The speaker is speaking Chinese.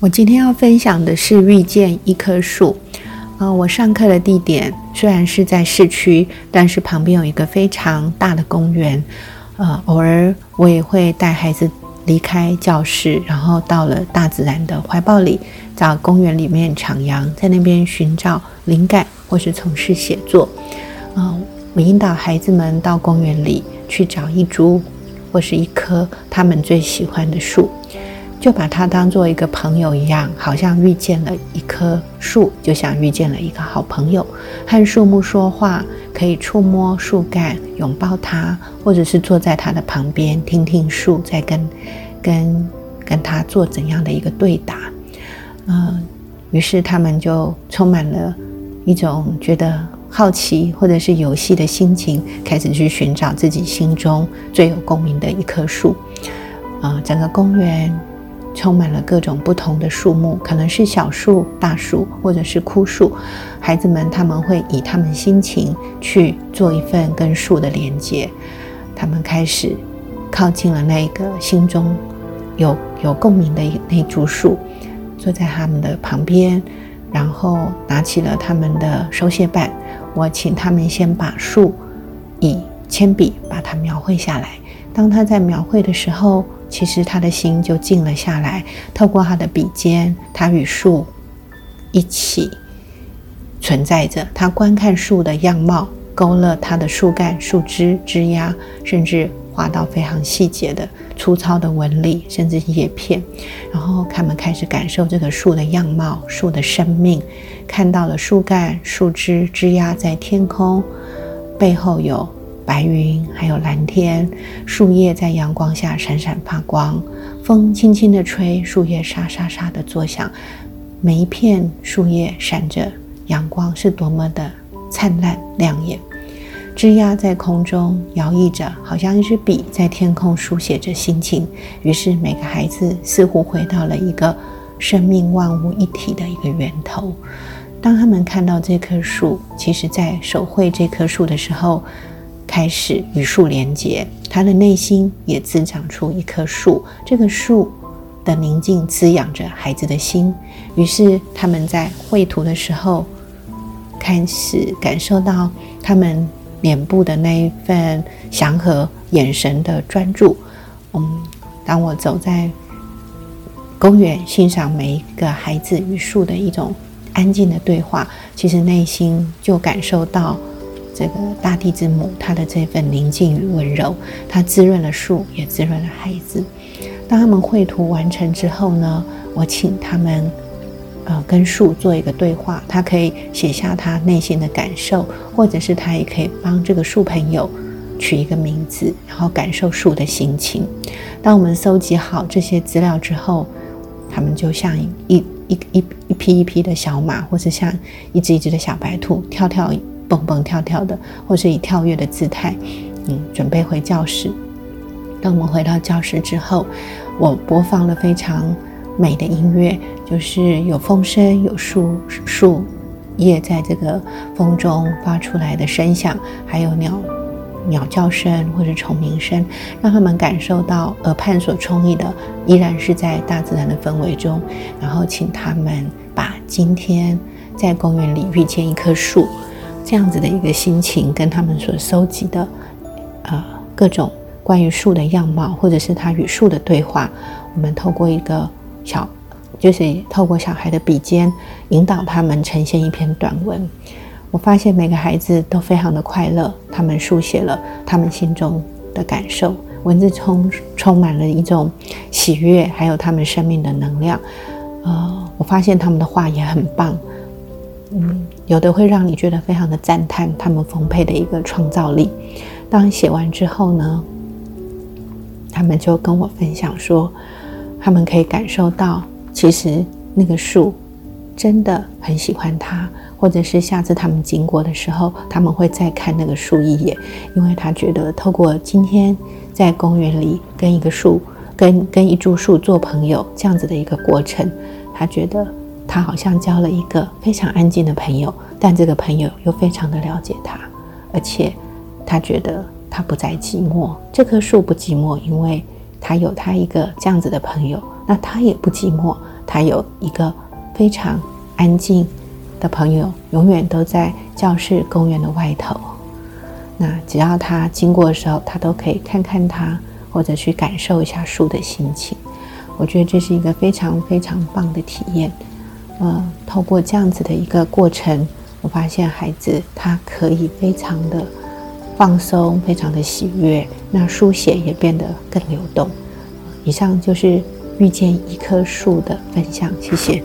我今天要分享的是遇见一棵树。呃，我上课的地点虽然是在市区，但是旁边有一个非常大的公园。呃，偶尔我也会带孩子离开教室，然后到了大自然的怀抱里，在公园里面徜徉，在那边寻找灵感，或是从事写作。嗯，我引导孩子们到公园里去找一株或是一棵他们最喜欢的树。就把它当做一个朋友一样，好像遇见了一棵树，就像遇见了一个好朋友，和树木说话，可以触摸树干，拥抱它，或者是坐在它的旁边，听听树在跟跟跟它做怎样的一个对答。嗯，于是他们就充满了一种觉得好奇或者是游戏的心情，开始去寻找自己心中最有共鸣的一棵树。啊，整个公园。充满了各种不同的树木，可能是小树、大树，或者是枯树。孩子们他们会以他们心情去做一份跟树的连接。他们开始靠近了那个心中有有共鸣的那株树，坐在他们的旁边，然后拿起了他们的手写板。我请他们先把树以铅笔把它描绘下来。当他在描绘的时候。其实他的心就静了下来，透过他的笔尖，他与树一起存在着。他观看树的样貌，勾勒它的树干、树枝、枝丫，甚至画到非常细节的粗糙的纹理，甚至叶片。然后他们开始感受这个树的样貌、树的生命，看到了树干、树枝、枝丫在天空背后有。白云，还有蓝天，树叶在阳光下闪闪发光，风轻轻地吹，树叶沙沙沙地作响，每一片树叶闪着阳光，是多么的灿烂亮眼。枝桠在空中摇曳着，好像一支笔在天空书写着心情。于是，每个孩子似乎回到了一个生命万物一体的一个源头。当他们看到这棵树，其实在手绘这棵树的时候。开始与树连接，他的内心也滋长出一棵树。这个树的宁静滋养着孩子的心。于是他们在绘图的时候，开始感受到他们脸部的那一份祥和，眼神的专注。嗯，当我走在公园，欣赏每一个孩子与树的一种安静的对话，其实内心就感受到。这个大地之母，她的这份宁静与温柔，它滋润了树，也滋润了孩子。当他们绘图完成之后呢，我请他们，呃，跟树做一个对话。他可以写下他内心的感受，或者是他也可以帮这个树朋友取一个名字，然后感受树的心情。当我们搜集好这些资料之后，他们就像一一一一匹一匹的小马，或者像一只一只的小白兔，跳跳。蹦蹦跳跳的，或是以跳跃的姿态，嗯，准备回教室。当我们回到教室之后，我播放了非常美的音乐，就是有风声，有树树叶在这个风中发出来的声响，还有鸟鸟叫声或者虫鸣声，让他们感受到耳畔所充溢的依然是在大自然的氛围中。然后请他们把今天在公园里遇见一棵树。这样子的一个心情，跟他们所收集的，呃，各种关于树的样貌，或者是他与树的对话，我们透过一个小，就是透过小孩的笔尖，引导他们呈现一篇短文。我发现每个孩子都非常的快乐，他们书写了他们心中的感受，文字充充满了一种喜悦，还有他们生命的能量。呃，我发现他们的画也很棒。嗯，有的会让你觉得非常的赞叹他们丰沛的一个创造力。当写完之后呢，他们就跟我分享说，他们可以感受到，其实那个树真的很喜欢他，或者是下次他们经过的时候，他们会再看那个树一眼，因为他觉得透过今天在公园里跟一个树、跟跟一株树做朋友这样子的一个过程，他觉得。他好像交了一个非常安静的朋友，但这个朋友又非常的了解他，而且他觉得他不再寂寞。这棵树不寂寞，因为他有他一个这样子的朋友。那他也不寂寞，他有一个非常安静的朋友，永远都在教室、公园的外头。那只要他经过的时候，他都可以看看他，或者去感受一下树的心情。我觉得这是一个非常非常棒的体验。呃，透过这样子的一个过程，我发现孩子他可以非常的放松，非常的喜悦。那书写也变得更流动。以上就是遇见一棵树的分享，谢谢。